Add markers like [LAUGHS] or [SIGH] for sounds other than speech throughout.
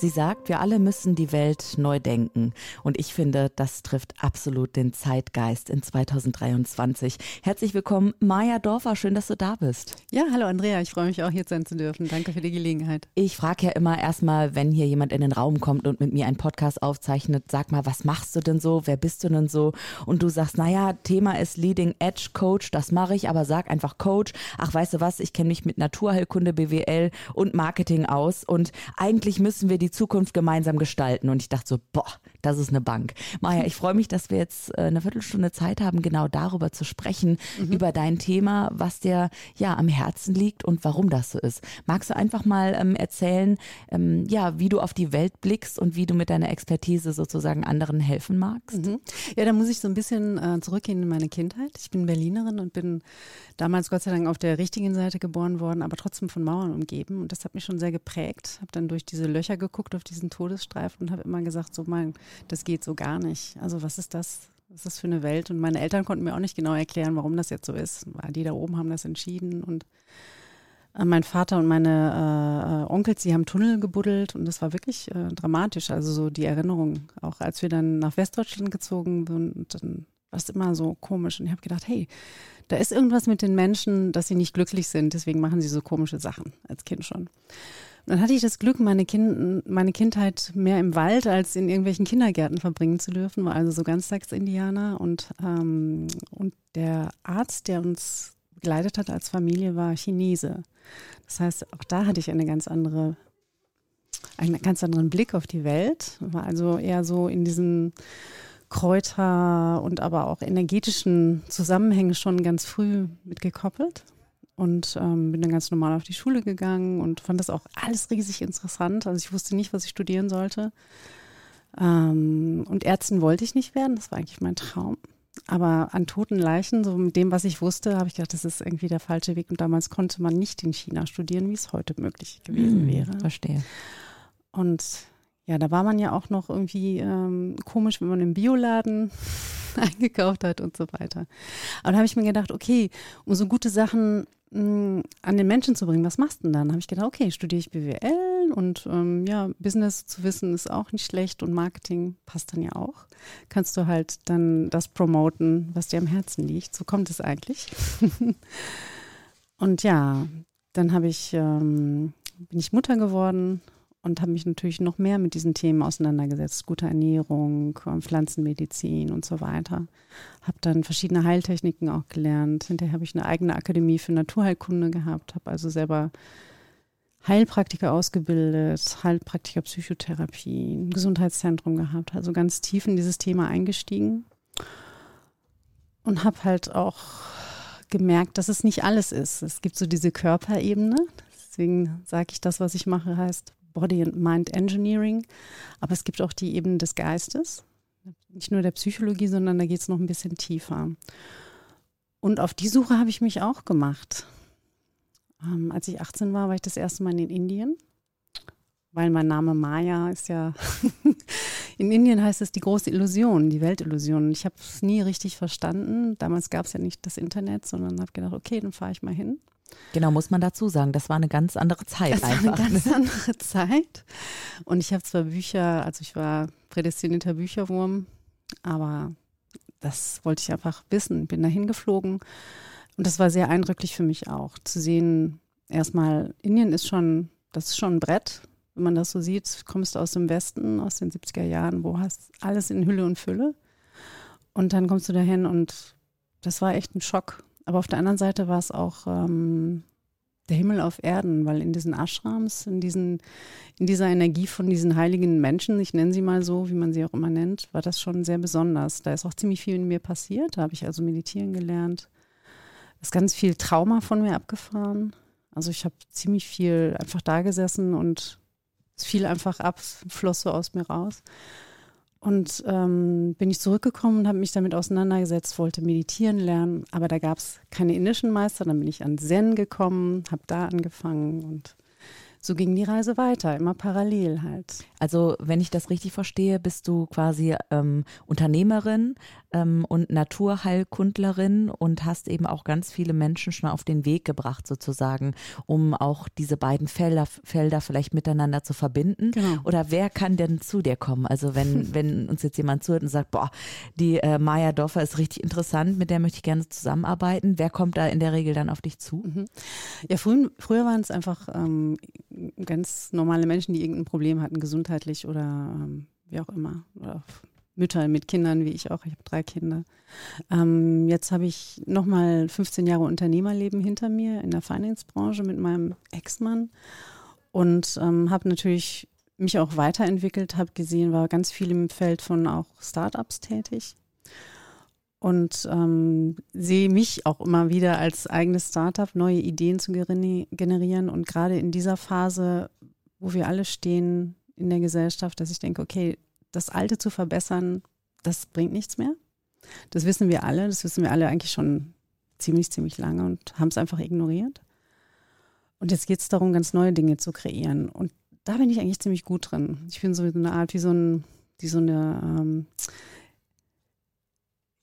Sie sagt, wir alle müssen die Welt neu denken. Und ich finde, das trifft absolut den Zeitgeist in 2023. Herzlich willkommen, Maja Dorfer. Schön, dass du da bist. Ja, hallo Andrea. Ich freue mich auch hier sein zu dürfen. Danke für die Gelegenheit. Ich frage ja immer erstmal, wenn hier jemand in den Raum kommt und mit mir einen Podcast aufzeichnet, sag mal, was machst du denn so? Wer bist du denn so? Und du sagst, naja, Thema ist Leading Edge Coach. Das mache ich, aber sag einfach Coach. Ach, weißt du was? Ich kenne mich mit Naturheilkunde, BWL und Marketing aus. Und eigentlich müssen wir die die Zukunft gemeinsam gestalten. Und ich dachte so, boah, das ist eine Bank. Maja, ich freue mich, dass wir jetzt äh, eine Viertelstunde Zeit haben, genau darüber zu sprechen, mhm. über dein Thema, was dir ja am Herzen liegt und warum das so ist. Magst du einfach mal ähm, erzählen, ähm, ja, wie du auf die Welt blickst und wie du mit deiner Expertise sozusagen anderen helfen magst? Mhm. Ja, da muss ich so ein bisschen äh, zurückgehen in meine Kindheit. Ich bin Berlinerin und bin damals Gott sei Dank auf der richtigen Seite geboren worden, aber trotzdem von Mauern umgeben. Und das hat mich schon sehr geprägt. Habe dann durch diese Löcher geguckt auf diesen Todesstreifen und habe immer gesagt, so mein, das geht so gar nicht. Also was ist das? Was ist das für eine Welt? Und meine Eltern konnten mir auch nicht genau erklären, warum das jetzt so ist. Die da oben haben das entschieden und äh, mein Vater und meine äh, Onkels, die haben Tunnel gebuddelt und das war wirklich äh, dramatisch. Also so die Erinnerung, auch als wir dann nach Westdeutschland gezogen sind, dann war es immer so komisch. Und ich habe gedacht, hey, da ist irgendwas mit den Menschen, dass sie nicht glücklich sind. Deswegen machen sie so komische Sachen als Kind schon. Dann hatte ich das Glück, meine, kind, meine Kindheit mehr im Wald als in irgendwelchen Kindergärten verbringen zu dürfen, war also so Ganztagsindianer. Und, ähm, und der Arzt, der uns begleitet hat als Familie, war Chinese. Das heißt, auch da hatte ich eine ganz andere einen ganz anderen Blick auf die Welt, war also eher so in diesen Kräuter und aber auch energetischen Zusammenhängen schon ganz früh mit gekoppelt und ähm, bin dann ganz normal auf die Schule gegangen und fand das auch alles riesig interessant. Also ich wusste nicht, was ich studieren sollte. Ähm, und Ärztin wollte ich nicht werden, das war eigentlich mein Traum. Aber an toten Leichen, so mit dem, was ich wusste, habe ich gedacht, das ist irgendwie der falsche Weg. Und damals konnte man nicht in China studieren, wie es heute möglich gewesen hm, wäre. Verstehe. Und ja, da war man ja auch noch irgendwie ähm, komisch, wenn man im Bioladen [LAUGHS] eingekauft hat und so weiter. Aber da habe ich mir gedacht, okay, um so gute Sachen mh, mm, an den Menschen zu bringen, was machst du denn dann? Da habe ich gedacht, okay, studiere ich BWL und ähm, ja, Business zu wissen ist auch nicht schlecht und Marketing passt dann ja auch. Kannst du halt dann das promoten, was dir am Herzen liegt. So kommt es eigentlich. [LAUGHS] und ja, dann habe ich, ähm, bin ich Mutter geworden und habe mich natürlich noch mehr mit diesen Themen auseinandergesetzt. Gute Ernährung, Pflanzenmedizin und so weiter. Habe dann verschiedene Heiltechniken auch gelernt. Hinterher habe ich eine eigene Akademie für Naturheilkunde gehabt, habe also selber Heilpraktiker ausgebildet, Heilpraktiker Psychotherapie, ein Gesundheitszentrum gehabt, also ganz tief in dieses Thema eingestiegen und habe halt auch gemerkt, dass es nicht alles ist. Es gibt so diese Körperebene. Deswegen sage ich, das, was ich mache, heißt Body and Mind Engineering. Aber es gibt auch die Ebene des Geistes, nicht nur der Psychologie, sondern da geht es noch ein bisschen tiefer. Und auf die Suche habe ich mich auch gemacht. Ähm, als ich 18 war, war ich das erste Mal in Indien, weil mein Name Maya ist ja, [LAUGHS] in Indien heißt es die große Illusion, die Weltillusion. Ich habe es nie richtig verstanden. Damals gab es ja nicht das Internet, sondern habe gedacht, okay, dann fahre ich mal hin. Genau, muss man dazu sagen, das war eine ganz andere Zeit das einfach. War eine ganz andere Zeit. Und ich habe zwar Bücher, also ich war prädestinierter Bücherwurm, aber das wollte ich einfach wissen. Bin da hingeflogen und das war sehr eindrücklich für mich auch, zu sehen, erstmal, Indien ist schon, das ist schon ein Brett, wenn man das so sieht. Kommst du aus dem Westen, aus den 70er Jahren, wo hast alles in Hülle und Fülle. Und dann kommst du dahin und das war echt ein Schock aber auf der anderen Seite war es auch ähm, der Himmel auf Erden, weil in diesen Ashrams, in, diesen, in dieser Energie von diesen heiligen Menschen, ich nenne sie mal so, wie man sie auch immer nennt, war das schon sehr besonders. Da ist auch ziemlich viel in mir passiert. Da habe ich also meditieren gelernt. Ist ganz viel Trauma von mir abgefahren. Also ich habe ziemlich viel einfach da gesessen und es fiel einfach ab, floss so aus mir raus. Und ähm, bin ich zurückgekommen und habe mich damit auseinandergesetzt, wollte meditieren lernen, aber da gab es keine indischen Meister. Dann bin ich an Zen gekommen, habe da angefangen und so ging die Reise weiter, immer parallel halt. Also, wenn ich das richtig verstehe, bist du quasi ähm, Unternehmerin ähm, und Naturheilkundlerin und hast eben auch ganz viele Menschen schon auf den Weg gebracht, sozusagen, um auch diese beiden Felder, Felder vielleicht miteinander zu verbinden. Genau. Oder wer kann denn zu dir kommen? Also, wenn, [LAUGHS] wenn uns jetzt jemand zuhört und sagt, boah, die äh, Maya Dorfer ist richtig interessant, mit der möchte ich gerne zusammenarbeiten. Wer kommt da in der Regel dann auf dich zu? Mhm. Ja, früh, früher waren es einfach ähm, ganz normale Menschen, die irgendein Problem hatten, gesundheitlich oder ähm, wie auch immer. Oder Mütter mit Kindern, wie ich auch. Ich habe drei Kinder. Ähm, jetzt habe ich nochmal 15 Jahre Unternehmerleben hinter mir in der Finance-Branche mit meinem Ex-Mann und ähm, habe natürlich mich auch weiterentwickelt, habe gesehen, war ganz viel im Feld von auch Startups tätig und ähm, sehe mich auch immer wieder als eigenes Startup, neue Ideen zu generieren. Und gerade in dieser Phase, wo wir alle stehen in der Gesellschaft, dass ich denke, okay, das Alte zu verbessern, das bringt nichts mehr. Das wissen wir alle, das wissen wir alle eigentlich schon ziemlich, ziemlich lange und haben es einfach ignoriert. Und jetzt geht es darum, ganz neue Dinge zu kreieren. Und da bin ich eigentlich ziemlich gut drin. Ich bin so eine Art wie so, ein, wie so eine ähm,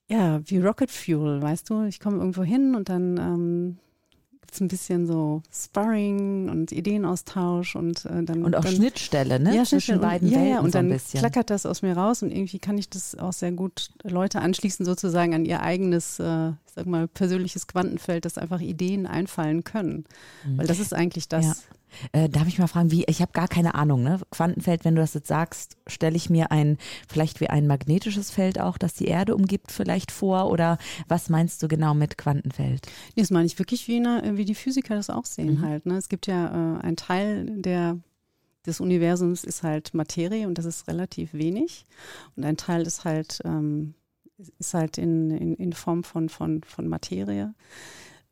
ja, wie Rocket Fuel, weißt du? Ich komme irgendwo hin und dann ähm, gibt es ein bisschen so Sparring und Ideenaustausch und äh, dann. Und auch dann, Schnittstelle, ne? Ja, Zwischen beiden und, ja, Welten ja, und so dann klackert das aus mir raus und irgendwie kann ich das auch sehr gut Leute anschließen, sozusagen an ihr eigenes, äh, ich sag mal, persönliches Quantenfeld, dass einfach Ideen einfallen können. Mhm. Weil das ist eigentlich das. Ja. Äh, darf ich mal fragen, wie, ich habe gar keine Ahnung, ne? Quantenfeld, wenn du das jetzt sagst, stelle ich mir ein, vielleicht wie ein magnetisches Feld auch, das die Erde umgibt, vielleicht vor? Oder was meinst du genau mit Quantenfeld? Nee, das meine ich wirklich, wie, eine, wie die Physiker das auch sehen Mhm. halt. Ne? Es gibt ja äh, ein Teil der, des Universums ist halt Materie und das ist relativ wenig. Und ein Teil ist halt, ähm, ist halt in, in, in Form von, von, von Materie.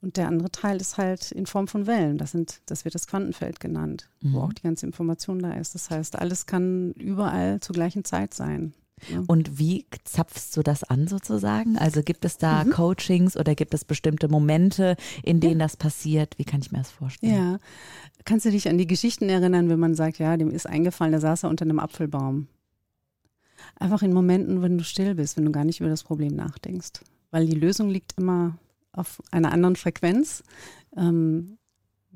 Und der andere Teil ist halt in Form von Wellen. Das, sind, das wird das Quantenfeld genannt, Mhm. wo auch die ganze Information da ist. Das heißt, alles kann überall zur gleichen Zeit sein. Ja. Und wie zapfst du das an sozusagen? Also gibt es da Mhm. Coachings oder gibt es bestimmte Momente, in denen das passiert? Wie kann ich mir das vorstellen? Ja. Kannst du dich an die Geschichten erinnern, wenn man sagt, ja, dem ist eingefallen, der saß er unter einem Apfelbaum? Einfach in Momenten, wenn du still bist, wenn du gar nicht über das Problem nachdenkst. Weil die Lösung liegt immer auf einer anderen Frequenz. Ähm,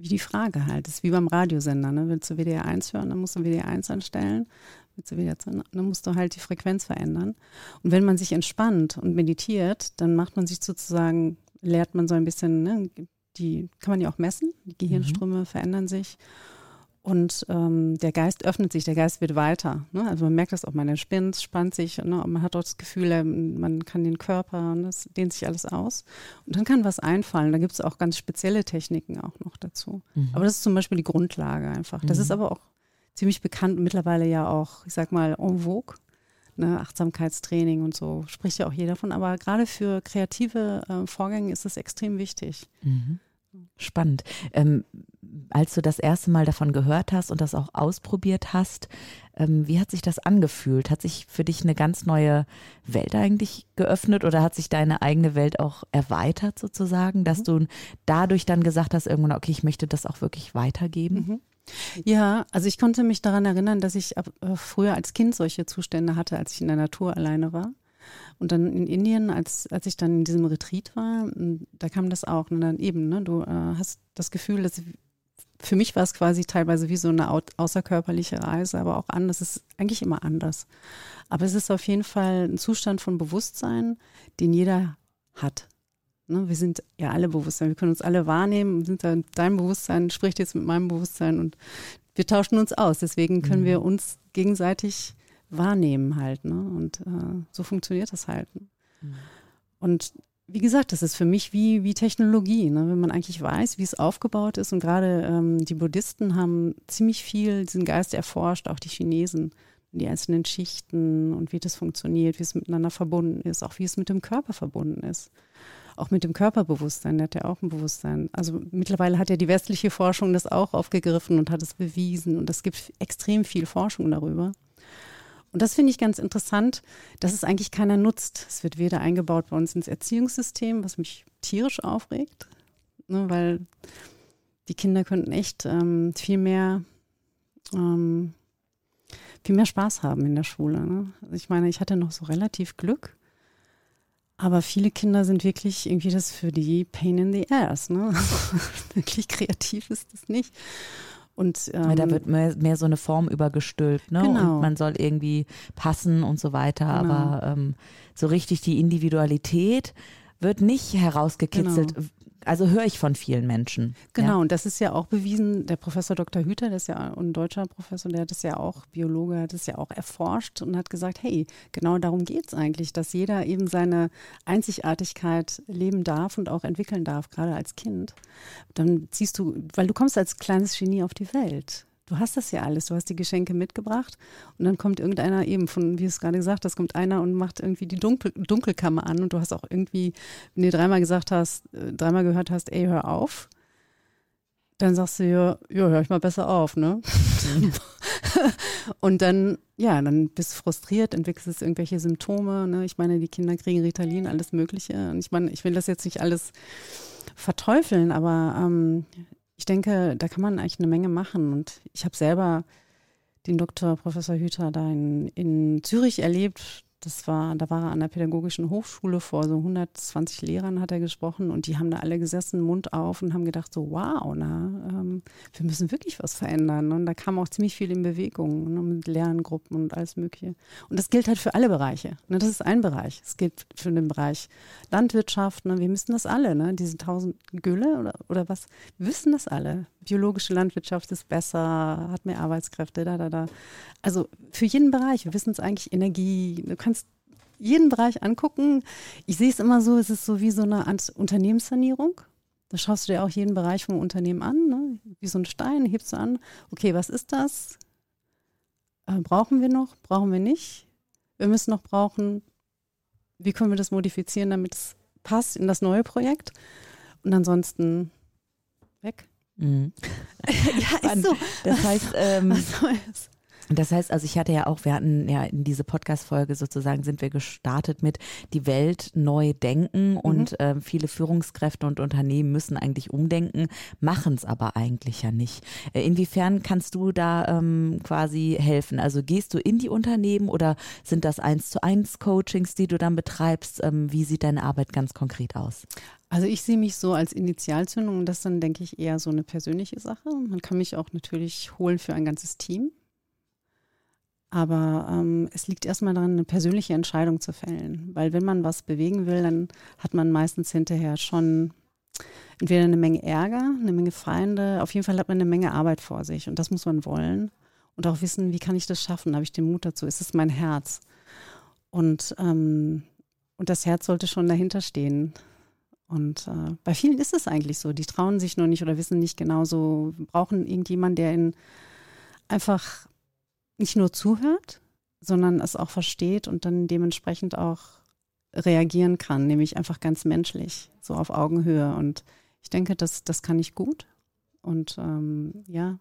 wie die Frage halt. Das ist wie beim Radiosender. Ne? Willst du WDR 1 hören, dann musst du WDR 1 anstellen. Willst du WDR 2, dann musst du halt die Frequenz verändern. Und wenn man sich entspannt und meditiert, dann macht man sich sozusagen, lehrt man so ein bisschen, ne? die kann man ja auch messen. Die Gehirnströme verändern sich. Und ähm, der Geist öffnet sich, der Geist wird weiter. Ne? Also man merkt das auch, man entspinnt, spannt sich, ne? und man hat auch das Gefühl, ähm, man kann den Körper, ne? das dehnt sich alles aus. Und dann kann was einfallen. Da gibt es auch ganz spezielle Techniken auch noch dazu. Mhm. Aber das ist zum Beispiel die Grundlage einfach. Das Mhm. ist aber auch ziemlich bekannt und mittlerweile ja auch, ich sag mal, en vogue. Ne? Achtsamkeitstraining und so spricht ja auch jeder von. Aber gerade für kreative äh, Vorgänge ist das extrem wichtig. Mhm. Spannend. Ähm, als du das erste Mal davon gehört hast und das auch ausprobiert hast, ähm, wie hat sich das angefühlt? Hat sich für dich eine ganz neue Welt eigentlich geöffnet oder hat sich deine eigene Welt auch erweitert sozusagen, dass du dadurch dann gesagt hast, irgendwann, okay, ich möchte das auch wirklich weitergeben? Mhm. Ja, also ich konnte mich daran erinnern, dass ich ab, äh, früher als Kind solche Zustände hatte, als ich in der Natur alleine war. Und dann in Indien, als, als ich dann in diesem Retreat war, da kam das auch. Und dann eben, ne, du äh, hast das Gefühl, dass für mich war es quasi teilweise wie so eine au außerkörperliche Reise, aber auch anders. Es ist eigentlich immer anders. Aber es ist auf jeden Fall ein Zustand von Bewusstsein, den jeder hat. Ne, wir sind ja alle Bewusstsein, wir können uns alle wahrnehmen, sind da, dein Bewusstsein spricht jetzt mit meinem Bewusstsein und wir tauschen uns aus. Deswegen können Mhm. wir uns gegenseitig wahrnehmen halt. Ne? Und äh, so funktioniert das halt. Mhm. Und wie gesagt, das ist für mich wie, wie Technologie, ne? wenn man eigentlich weiß, wie es aufgebaut ist. Und gerade ähm, die Buddhisten haben ziemlich viel diesen Geist erforscht, auch die Chinesen, die einzelnen Schichten und wie das funktioniert, wie es miteinander verbunden ist, auch wie es mit dem Körper verbunden ist. Auch mit dem Körperbewusstsein, der hat ja auch ein Bewusstsein. Also mittlerweile hat ja die westliche Forschung das auch aufgegriffen und hat es bewiesen. Und es gibt extrem viel Forschung darüber. Und das finde ich ganz interessant, dass es eigentlich keiner nutzt. Es wird weder eingebaut bei uns ins Erziehungssystem, was mich tierisch aufregt, ne, weil die Kinder könnten echt ähm, viel mehr ähm, viel mehr Spaß haben in der Schule. Ne? Also ich meine, ich hatte noch so relativ Glück, aber viele Kinder sind wirklich irgendwie das für die Pain in the ass. Ne? [LAUGHS] wirklich kreativ ist das nicht. Und, ähm, da wird mehr, mehr, so eine Form übergestülpt, ne? Genau. Und man soll irgendwie passen und so weiter. Genau. Aber ähm, so richtig die Individualität wird nicht herausgekitzelt. Genau also höre ich von vielen Menschen. Genau, ja. und das ist ja auch bewiesen. Der Professor Dr. Hüter, der ist ja ein deutscher Professor, der hat das ja auch, Biologe, hat das ja auch erforscht und hat gesagt, hey, genau darum geht es eigentlich, dass jeder eben seine Einzigartigkeit leben darf und auch entwickeln darf, gerade als Kind. Dann ziehst du, weil du kommst als kleines Genie auf die Welt du hast das ja alles, du hast die Geschenke mitgebracht und dann kommt irgendeiner eben von, wie es gerade gesagt hast, kommt einer und macht irgendwie die Dunkel, Dunkelkammer an und du hast auch irgendwie, wenn du dreimal gesagt hast, äh, dreimal gehört hast, ey, hör auf, dann sagst du ja, ja, hör ich mal besser auf, ne? [LAUGHS] und dann, ja, dann bist du frustriert, entwickelst irgendwelche Symptome, ne? Ich meine, die Kinder kriegen Ritalin, alles Mögliche. Und ich meine, ich will das jetzt nicht alles verteufeln, aber ähm, ich denke, da kann man eigentlich eine Menge machen. Und ich habe selber den Dr. Professor Hüter da in, in Zürich erlebt. Das war, da war er an der pädagogischen Hochschule vor so 120 Lehrern hat er gesprochen und die haben da alle gesessen, Mund auf und haben gedacht so, wow, na, ähm, wir müssen wirklich was verändern. Und da kam auch ziemlich viel in Bewegung ne, mit Lerngruppen und alles Mögliche. Und das gilt halt für alle Bereiche. Ne, das ist ein Bereich. Es gilt für den Bereich Landwirtschaft. Ne, wir müssen das alle, ne, diese tausend Gülle oder, oder was, wir wissen das alle. Biologische Landwirtschaft ist besser, hat mehr Arbeitskräfte, da, da, da. Also für jeden Bereich, wir wissen es eigentlich, Energie, jeden Bereich angucken. Ich sehe es immer so, es ist so wie so eine Art Unternehmenssanierung. Da schaust du dir auch jeden Bereich vom Unternehmen an, ne? wie so ein Stein, hebst du an. Okay, was ist das? Äh, brauchen wir noch? Brauchen wir nicht? Wir müssen noch brauchen, wie können wir das modifizieren, damit es passt in das neue Projekt? Und ansonsten weg. Mhm. [LAUGHS] ja, ist so. Das heißt, [LAUGHS] ähm, das heißt, also ich hatte ja auch, wir hatten ja in diese Podcast-Folge sozusagen sind wir gestartet mit die Welt neu denken mhm. und äh, viele Führungskräfte und Unternehmen müssen eigentlich umdenken, machen es aber eigentlich ja nicht. Äh, inwiefern kannst du da ähm, quasi helfen? Also gehst du in die Unternehmen oder sind das eins zu eins Coachings, die du dann betreibst? Ähm, wie sieht deine Arbeit ganz konkret aus? Also ich sehe mich so als Initialzündung und das dann, denke ich, eher so eine persönliche Sache. Man kann mich auch natürlich holen für ein ganzes Team. Aber ähm, es liegt erstmal daran, eine persönliche Entscheidung zu fällen. Weil wenn man was bewegen will, dann hat man meistens hinterher schon entweder eine Menge Ärger, eine Menge Feinde, auf jeden Fall hat man eine Menge Arbeit vor sich. Und das muss man wollen. Und auch wissen, wie kann ich das schaffen? Habe ich den Mut dazu? Ist es mein Herz? Und, ähm, und das Herz sollte schon dahinter stehen. Und äh, bei vielen ist es eigentlich so. Die trauen sich nur nicht oder wissen nicht genau so, brauchen irgendjemanden, der ihnen einfach nicht nur zuhört, sondern es auch versteht und dann dementsprechend auch reagieren kann, nämlich einfach ganz menschlich, so auf Augenhöhe. Und ich denke, das, das kann ich gut. Und ähm, ja,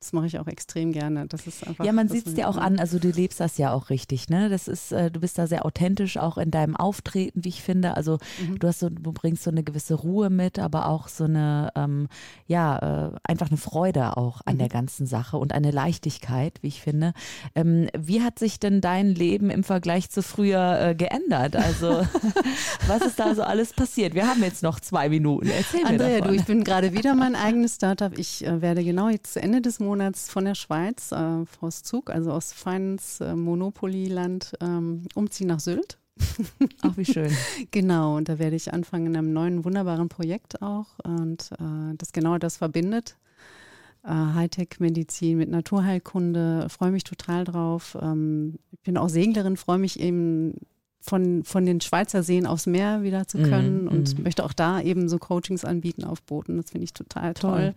das mache ich auch extrem gerne. Das ist einfach, ja, man sieht es dir auch an, also du lebst das ja auch richtig, ne? Das ist, äh, du bist da sehr authentisch, auch in deinem Auftreten, wie ich finde. Also mhm. du hast so, du bringst so eine gewisse Ruhe mit, aber auch so eine, ähm, ja, äh, einfach eine Freude auch an mhm. der ganzen Sache und eine Leichtigkeit, wie ich finde. Ähm, wie hat sich denn dein Leben im Vergleich zu früher äh, geändert? Also [LAUGHS] was ist da so alles passiert? Wir haben jetzt noch zwei Minuten. Erzähl mir Andrea, davon. du, ich bin gerade wieder mein eigenes Startup. Ich äh, werde genau jetzt zu Ende des Monats Monats von der Schweiz äh, aus Zug, also aus feines äh, Monopoly-Land, ähm, umziehen nach Sylt. [LAUGHS] Ach, wie schön. [LAUGHS] genau, und da werde ich anfangen in einem neuen, wunderbaren Projekt auch und äh, das genau das verbindet. Äh, Hightech-Medizin mit Naturheilkunde, freue mich total drauf. Ähm, ich bin auch Seglerin, freue mich eben von, von den Schweizer Seen aufs Meer wieder zu mhm, können mm, und mm. möchte auch da eben so Coachings anbieten auf Booten. Das finde ich total toll. toll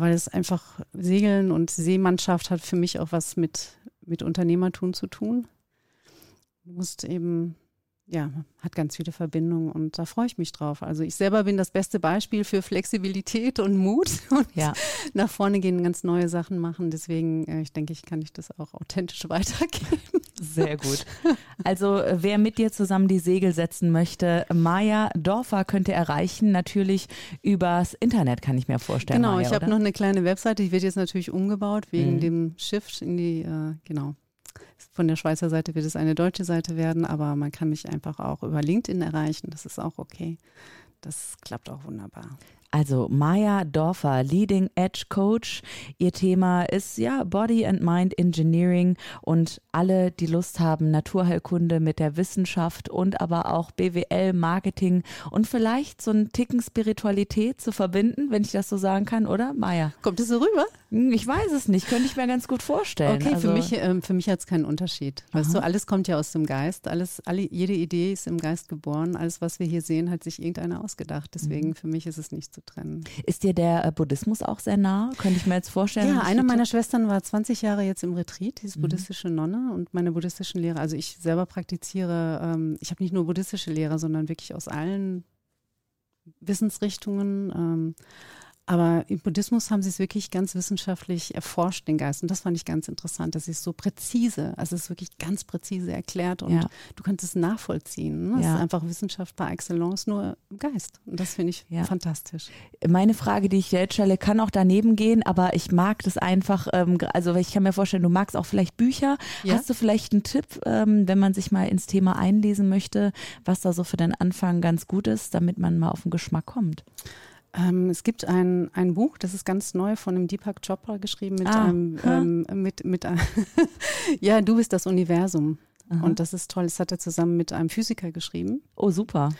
weil es einfach Segeln und Seemannschaft hat für mich auch was mit, mit Unternehmertum zu tun. Du musst eben ja, hat ganz viele Verbindungen und da freue ich mich drauf. Also ich selber bin das beste Beispiel für Flexibilität und Mut [LAUGHS] und ja. nach vorne gehen, ganz neue Sachen machen. Deswegen, äh, ich denke, ich kann ich das auch authentisch [LAUGHS] weitergeben. Sehr gut. Also äh, wer mit dir zusammen die Segel setzen möchte, Maja Dorfer könnt ihr erreichen, natürlich übers Internet, kann ich mir vorstellen. Genau, Maya, ich habe noch eine kleine Webseite, die wird jetzt natürlich umgebaut wegen mhm. dem Shift in die, äh, genau, von der Schweizer Seite wird es eine deutsche Seite werden, aber man kann mich einfach auch über LinkedIn erreichen. Das ist auch okay. Das klappt auch wunderbar. Also Maya Dorfer, Leading Edge Coach. Ihr Thema ist ja Body and Mind Engineering und alle, die Lust haben, Naturheilkunde mit der Wissenschaft und aber auch BWL, Marketing und vielleicht so einen Ticken Spiritualität zu verbinden, wenn ich das so sagen kann, oder Maya? Kommt es so rüber? Hm, ich weiß es nicht, könnte ich mir ganz gut vorstellen. Okay, also, für mich, ähm, für mich hat es keinen Unterschied. Weißt du, alles kommt ja aus dem Geist, alles, alle, jede Idee ist im Geist geboren, alles, was wir hier sehen, hat sich irgendeiner ausgedacht. Deswegen mhm. für mich ist es nicht zu trennen. Ist dir der äh, Buddhismus auch sehr nah? Könnte ich mir jetzt vorstellen. Ja, eine meiner Schwestern war 20 Jahre jetzt im Retreat, die ist mhm. buddhistische Nonne und meine buddhistischen Lehrer, also ich selber praktiziere, ähm, ich habe nicht nur buddhistische Lehrer, sondern wirklich aus allen Wissensrichtungen. Ähm, aber im Buddhismus haben sie es wirklich ganz wissenschaftlich erforscht, den Geist. Und das fand ich ganz interessant. Das ist so präzise. Also es ist wirklich ganz präzise erklärt und ja. du kannst es nachvollziehen. Ne? Ja. Es ist einfach Wissenschaft par excellence, nur im Geist. Und das finde ich ja. fantastisch. Meine Frage, die ich jetzt stelle, kann auch daneben gehen, aber ich mag das einfach. Ähm, also ich kann mir vorstellen, du magst auch vielleicht Bücher. Hast du vielleicht einen Tipp, ähm, wenn man sich mal ins Thema einlesen möchte, was da so für den Anfang ganz gut ist, damit man mal auf den Geschmack kommt? Ähm, es gibt ein, ein Buch, das ist ganz neu von dem Deepak Chopra geschrieben mit ah, einem, ähm, mit, mit einem [LAUGHS] ja, du bist das Universum. Aha. Und das ist toll. Das hat er zusammen mit einem Physiker geschrieben. Oh, super.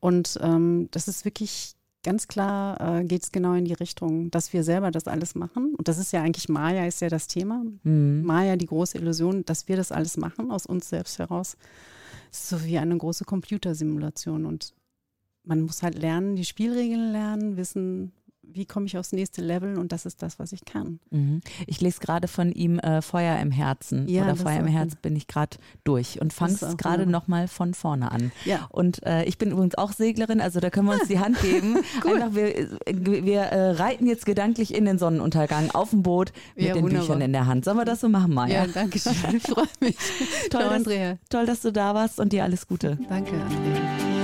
Und ähm, das ist wirklich ganz klar, äh, geht es genau in die Richtung, dass wir selber das alles machen. Und das ist ja eigentlich Maya, ist ja das Thema. Mhm. Maya, die große Illusion, dass wir das alles machen aus uns selbst heraus. so wie eine große Computersimulation. Und man muss halt lernen, die Spielregeln lernen, wissen, wie komme ich aufs nächste Level und das ist das, was ich kann. Mhm. Ich lese gerade von ihm äh, Feuer im Herzen ja, oder Feuer im Herzen bin ich gerade durch und fange es gerade nochmal von vorne an. Ja. Und äh, ich bin übrigens auch Seglerin, also da können wir uns die Hand geben. [LAUGHS] cool. Einfach, wir, wir äh, reiten jetzt gedanklich in den Sonnenuntergang auf dem Boot mit ja, den wunderbar. Büchern in der Hand. Sollen wir das so machen, Maja? Ja, danke schön. Ich freue mich. toll, Ciao, Andrea. toll, dass du da warst und dir alles Gute. Danke, Andrea.